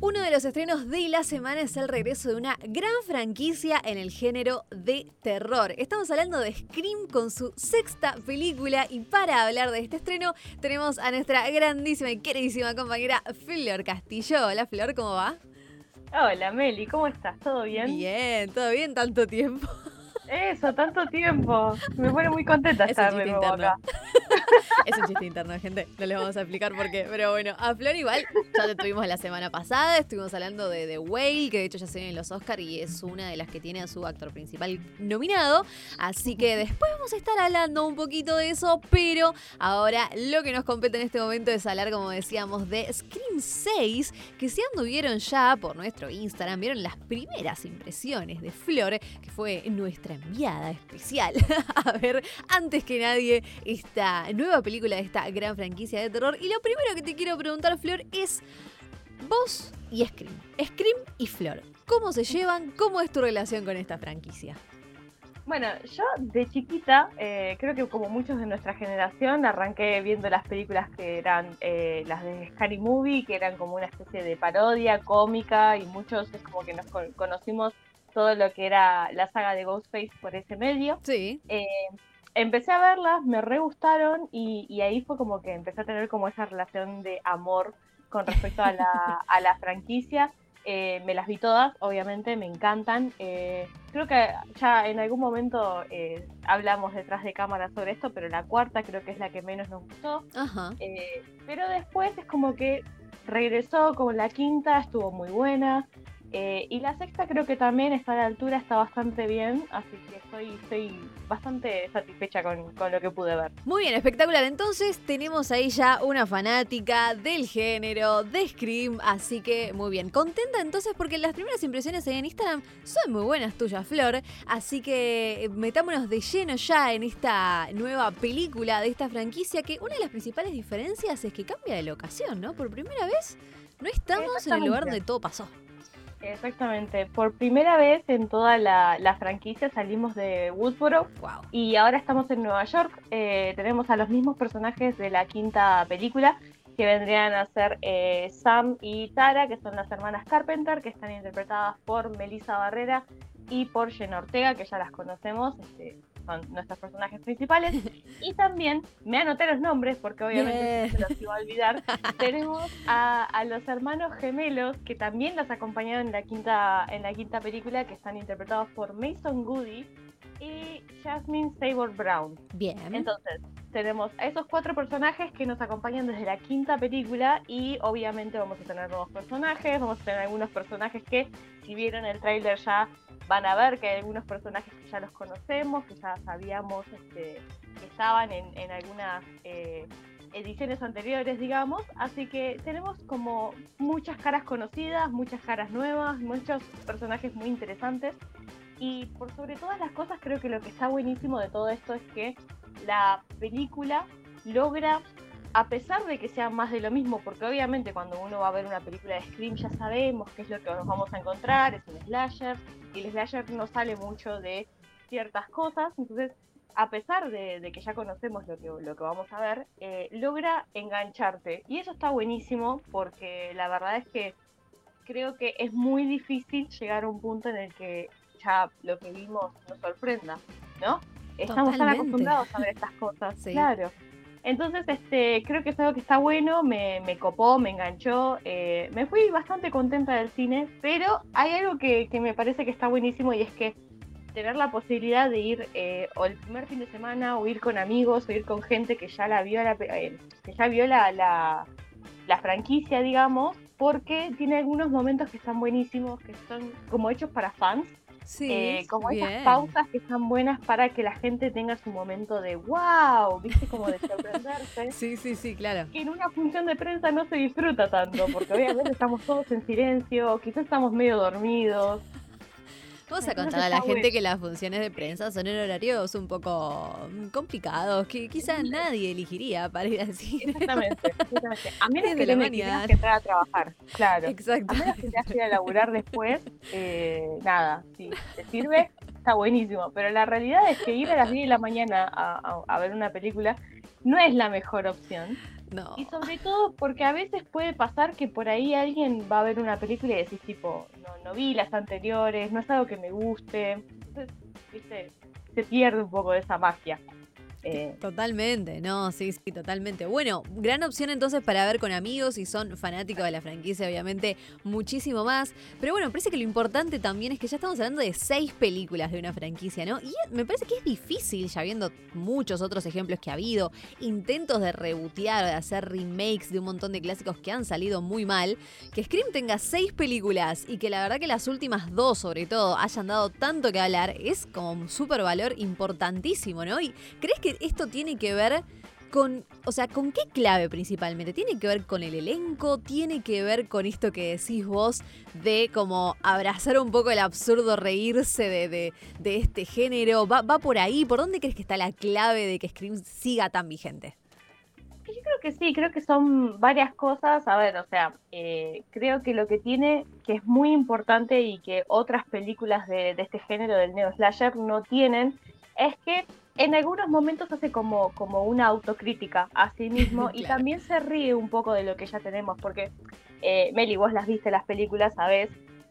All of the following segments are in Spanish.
Uno de los estrenos de la semana es el regreso de una gran franquicia en el género de terror. Estamos hablando de Scream con su sexta película y para hablar de este estreno tenemos a nuestra grandísima y queridísima compañera Flor Castillo. Hola Flor, ¿cómo va? Hola Meli, ¿cómo estás? ¿Todo bien? Bien, todo bien, tanto tiempo. Eso, tanto tiempo. Me pone muy contenta estar de nuevo acá. es un chiste interno, gente. No les vamos a explicar por qué. Pero bueno, a Flor igual ya te tuvimos la semana pasada. Estuvimos hablando de The Whale, que de hecho ya se viene en los Oscars y es una de las que tiene a su actor principal nominado. Así que después vamos a estar hablando un poquito de eso. Pero ahora lo que nos compete en este momento es hablar, como decíamos, de Scream 6. Que si anduvieron ya por nuestro Instagram, vieron las primeras impresiones de Flor, que fue nuestra enviada especial a ver antes que nadie esta nueva película de esta gran franquicia de terror. Y lo primero que te quiero preguntar, Flor, es vos y Scream. Scream y Flor. ¿Cómo se llevan? ¿Cómo es tu relación con esta franquicia? Bueno, yo de chiquita, eh, creo que como muchos de nuestra generación, arranqué viendo las películas que eran eh, las de Scary Movie, que eran como una especie de parodia cómica, y muchos es como que nos conocimos todo lo que era la saga de Ghostface por ese medio. Sí. Eh, empecé a verlas, me re gustaron y, ahí fue como que empecé a tener como esa relación de amor con respecto a la, a la franquicia. Eh, me las vi todas, obviamente, me encantan. Eh, creo que ya en algún momento hablamos detrás de cámara sobre esto, pero la cuarta creo que es la que menos nos gustó. Ajá. pero después es como que regresó como la quinta, estuvo muy buena. Eh, y la sexta creo que también está a la altura, está bastante bien, así que estoy, estoy bastante satisfecha con, con, lo que pude ver. Muy bien, espectacular. Entonces tenemos ahí ya una fanática del género, de Scream, así que muy bien. Contenta entonces porque las primeras impresiones en Instagram son muy buenas tuyas, Flor, así que metámonos de lleno ya en esta nueva película de esta franquicia que una de las principales diferencias es que cambia de locación, ¿no? Por primera vez no estamos en el lugar donde todo pasó. Exactamente. Por primera vez en toda la, franquicia salimos de Woodsboro y ahora estamos en Nueva York. Eh, tenemos a los mismos personajes de la quinta película que vendrían a ser eh, Sam y Tara, que son las hermanas Carpenter, que están interpretadas por Melissa Barrera y por Jen Ortega, que ya las conocemos. Este, son nuestros personajes principales. Y también me anoté los nombres porque obviamente se los iba a olvidar. Tenemos a, los hermanos gemelos que también las acompañaron en la quinta, en la quinta película, que están interpretados por Mason Goody y Jasmine Sabor Brown. Bien. Entonces, tenemos a esos cuatro personajes que nos acompañan desde la quinta película y obviamente vamos a tener nuevos personajes, vamos a tener algunos personajes que si vieron el tráiler ya van a ver que hay algunos personajes que ya los conocemos, que ya sabíamos este, que estaban en, algunas eh, ediciones anteriores, digamos. Así que tenemos como muchas caras conocidas, muchas caras nuevas, muchos personajes muy interesantes. Y por sobre todas las cosas, creo que lo que está buenísimo de todo esto es que la película logra a pesar de que sea más de lo mismo, porque obviamente cuando uno va a ver una película de Scream ya sabemos qué es lo que nos vamos a encontrar, es un slasher, el slasher no sale mucho de ciertas cosas, entonces a pesar de, que ya conocemos lo que, lo que vamos a ver, eh, logra engancharte. Y eso está buenísimo porque la verdad es que creo que es muy difícil llegar a un punto en el que ya lo que vimos nos sorprenda, ¿no? Estamos tan acostumbrados a ver estas cosas, claro. Entonces, este, creo que es algo que está bueno, me, copó, me enganchó, eh, me fui bastante contenta del cine, pero hay algo que, que, me parece que está buenísimo y es que tener la posibilidad de ir eh, o el primer fin de semana o ir con amigos o ir con gente que ya la vio la, eh, que ya vio la, la, la franquicia, digamos, porque tiene algunos momentos que están buenísimos, que son como hechos para fans Sí, eh, como esas pausas que están buenas para que la gente tenga su momento de wow, viste como de sorprenderse. sí, sí, sí, claro. Que en una función de prensa no se disfruta tanto, porque obviamente estamos todos en silencio, quizás estamos medio dormidos. Vamos a contar a la gente que las funciones de prensa son en horarios un poco mm, complicados, que quizás nadie elegiría para ir al cine. Exactamente, exactamente. A menos que le tengas que entrar a trabajar, claro. Exacto. A menos que te que ir a laburar después, eh, nada, si te sirve, está buenísimo, pero la realidad es que ir a las 10 de la mañana a, ver una película no es la mejor opción. No. Y sobre todo porque a veces puede pasar que por ahí alguien va a ver una película y decís tipo, no, no vi las anteriores, no es algo que me guste. Entonces, viste, se pierde un poco de esa magia. Eh, totalmente, no, sí, sí, totalmente. Bueno, gran opción entonces para ver con amigos y son fanáticos de la franquicia, obviamente, muchísimo más. Pero bueno, parece que lo importante también es que ya estamos hablando de seis películas de una franquicia, ¿no? Y me parece que es difícil, ya viendo muchos otros ejemplos que ha habido, intentos de rebotear, de hacer remakes de un montón de clásicos que han salido muy mal, que Scream tenga seis películas y que la verdad que las últimas dos, sobre todo, hayan dado tanto que hablar, es como un súper valor importantísimo, ¿no? ¿Y crees que esto tiene que ver con, o sea, ¿con qué clave principalmente? ¿Tiene que ver con el elenco? ¿Tiene que ver con esto que decís vos de como abrazar un poco el absurdo, reírse de, de, este género? ¿Va, ¿Va, por ahí? ¿Por dónde crees que está la clave de que Scream siga tan vigente? Yo creo que sí, creo que son varias cosas. A ver, o sea, eh, creo que lo que tiene, que es muy importante y que otras películas de, de este género del neo slasher no tienen, es que en algunos momentos hace como, como una autocrítica a sí mismo y también se ríe un poco de lo que ya tenemos, porque eh, Meli, vos las viste las películas, sabés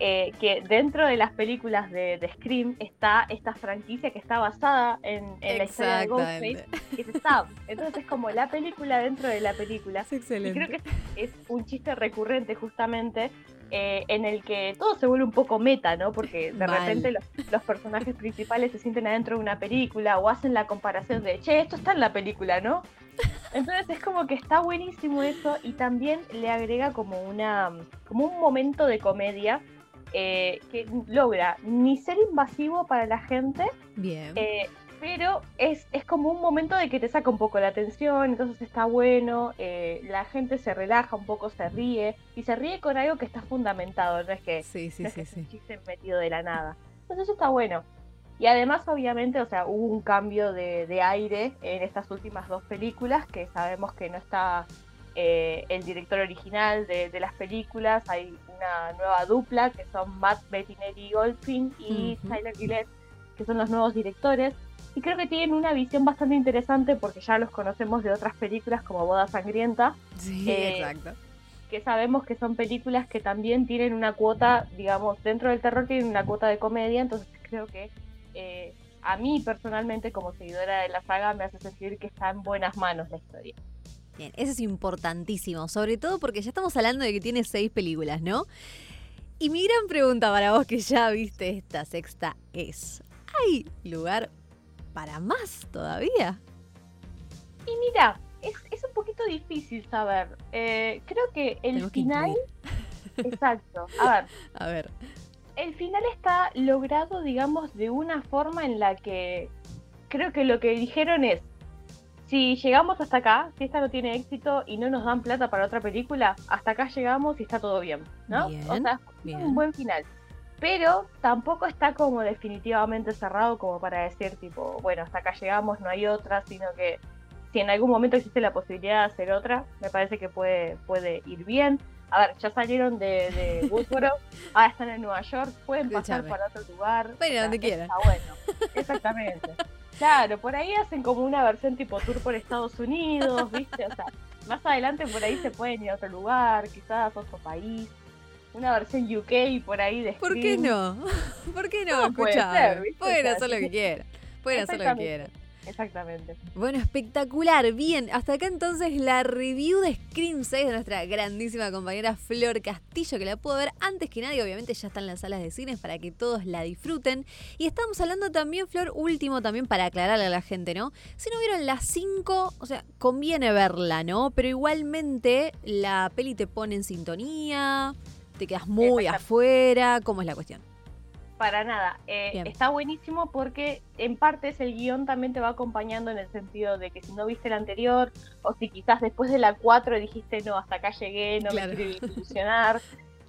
eh, que dentro de las películas de, Scream está esta franquicia que está basada en, la historia de Ghostface, que es Stab. Entonces es como la película dentro de la película. Es excelente. Y creo que es un chiste recurrente justamente eh, en el que todo se vuelve un poco meta, ¿no? Porque de repente los, personajes principales se sienten adentro de una película o hacen la comparación de, che, esto está en la película, ¿no? Entonces es como que está buenísimo eso y también le agrega como una como un momento de comedia eh, que logra ni ser invasivo para la gente, Bien. Eh, pero es, es como un momento de que te saca un poco la atención, entonces está bueno, eh, la gente se relaja un poco, se ríe, y se ríe con algo que está fundamentado, no es que, sí, sí, sí, es un chiste metido de la nada. Entonces eso está bueno. Y además, obviamente, o sea, hubo un cambio de, de aire en estas últimas dos películas, que sabemos que no está eh, el director original de, de, las películas, hay una nueva dupla que son Matt Bettinelli Goldfin y Tyler Gillette, que son los nuevos directores y creo que tienen una visión bastante interesante porque ya los conocemos de otras películas como Boda Sangrienta. Sí, eh, exacto. Que sabemos que son películas que también tienen una cuota, digamos, dentro del terror tienen una cuota de comedia, entonces creo que eh, a mí personalmente como seguidora de la saga me hace sentir que está en buenas manos la historia. Bien, eso es importantísimo, sobre todo porque ya estamos hablando de que tiene seis películas, ¿no? Y mi gran pregunta para vos que ya viste esta sexta es, ¿hay lugar para más todavía. Y mira, es, es un poquito difícil saber. Eh, creo que el final... exacto. A ver. A ver. El final está logrado, digamos, de una forma en la que creo que lo que dijeron es, si llegamos hasta acá, si esta no tiene éxito y no nos dan plata para otra película, hasta acá llegamos y está todo bien, ¿no? o sea, es un buen final pero tampoco está como definitivamente cerrado como para decir tipo, bueno, hasta acá llegamos, no hay otra, sino que si en algún momento existe la posibilidad de hacer otra, me parece que puede, puede ir bien. A ver, ya salieron de, de Woodboro, ahora están en Nueva York, pueden pasar para otro lugar. Bueno, donde quieran. Está bueno, exactamente. Claro, por ahí hacen como una versión tipo tour por Estados Unidos, ¿viste? O sea, más adelante por ahí se pueden ir a otro lugar, quizás a otro país una versión UK por ahí de ¿Por qué no? ¿Por qué no? Escucha, pueden hacer lo que quieran. Pueden hacer lo que quieran. Exactamente. Bueno, espectacular. Bien, hasta acá entonces la review de Scream 6 de nuestra grandísima compañera Flor Castillo, que la puedo ver antes que nadie. Obviamente ya están en las salas de cines para que todos la disfruten. Y estamos hablando también, Flor, último también para aclararle a la gente, ¿no? Si no vieron las 5, o sea, conviene verla, ¿no? Pero igualmente la peli te pone en sintonía te quedas muy afuera, ¿cómo es la cuestión? Para nada, eh, está buenísimo porque en partes el guion también te va acompañando en el sentido de que si no viste el anterior o si quizás después de la 4 dijiste no, hasta acá llegué, no me quiero ilusionar.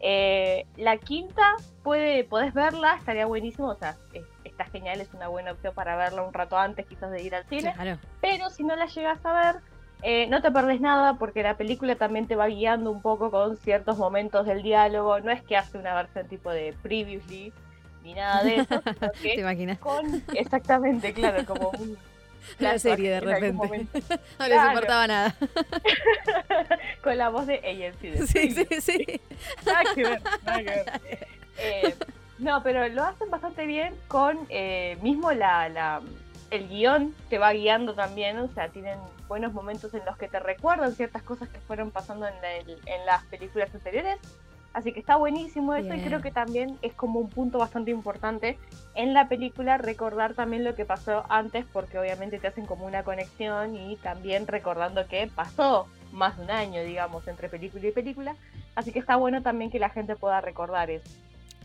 Eh, la quinta puede, podés verla, estaría buenísimo, o sea, está genial, es una buena opción para verla un rato antes quizás de ir al cine. Pero si no la llegas a ver, eh, no te perdés nada porque la película también te va guiando un poco con ciertos momentos del diálogo. No es que hace una versión tipo de previously ni nada de eso, ¿Te imaginas? con, exactamente, claro, como un La serie de repente. No les Claro. importaba nada. con la voz de de Sí, sí, sí. Nada que ver, nada que ver. Eh, no, pero lo hacen bastante bien con eh, mismo la, la- el guion te va guiando también, o sea, tienen buenos momentos en los que te recuerdan ciertas cosas que fueron pasando en, la- en las películas anteriores. Así que está buenísimo eso y creo que también es como un punto bastante importante en la película recordar también lo que pasó antes porque obviamente te hacen como una conexión y también recordando que pasó más de un año, digamos, entre película y película. Así que está bueno también que la gente pueda recordar eso.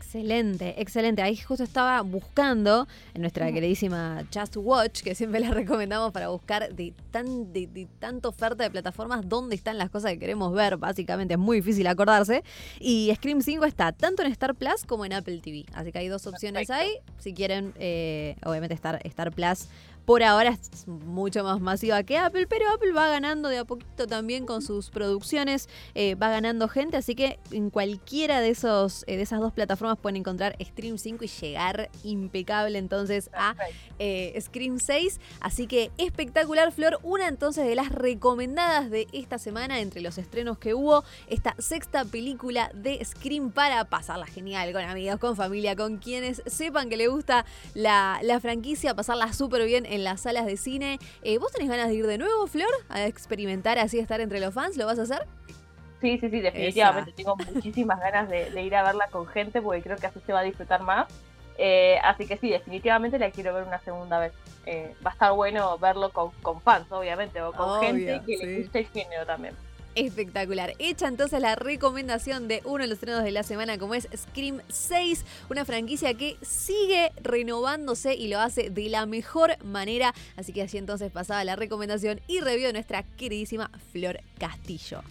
Excelente, excelente. Ahí justo estaba buscando en nuestra queridísima Just Watch, que siempre la recomendamos para buscar de, tan, de, de tanta oferta de plataformas dónde están las cosas que queremos ver. Básicamente es muy difícil acordarse. Y Scream 5 está tanto en Star Plus como en Apple TV. Así que hay dos opciones Perfecto. ahí. Si quieren, eh, obviamente Star, Star Plus por ahora es mucho más masiva que Apple, pero Apple va ganando de a poquito también con sus producciones, eh, va ganando gente, así que en cualquiera de, esos, eh, de esas dos plataformas pueden encontrar Stream 5 y llegar impecable entonces a eh, Scream 6. Así que espectacular, Flor. Una entonces de las recomendadas de esta semana entre los estrenos que hubo. Esta sexta película de Scream para pasarla genial con amigos, con familia, con quienes sepan que le gusta la, la franquicia, pasarla súper bien en las salas de cine. Eh, ¿Vos tenés ganas de ir de nuevo, Flor? A experimentar así, estar entre los fans. ¿Lo vas a hacer? Sí, sí, sí, definitivamente. Tengo muchísimas ganas de, de ir a verla con gente porque creo que así se va a disfrutar más. Eh, así que sí, definitivamente la quiero ver una segunda vez. Eh, va a estar bueno verlo con, con fans, obviamente, o con Obvio, gente que sí. le guste el género también. Espectacular. Hecha entonces la recomendación de uno de los estrenos de la semana, como es Scream 6, una franquicia que sigue renovándose y lo hace de la mejor manera. Así que así entonces pasaba la recomendación y review de nuestra queridísima Flor Castillo.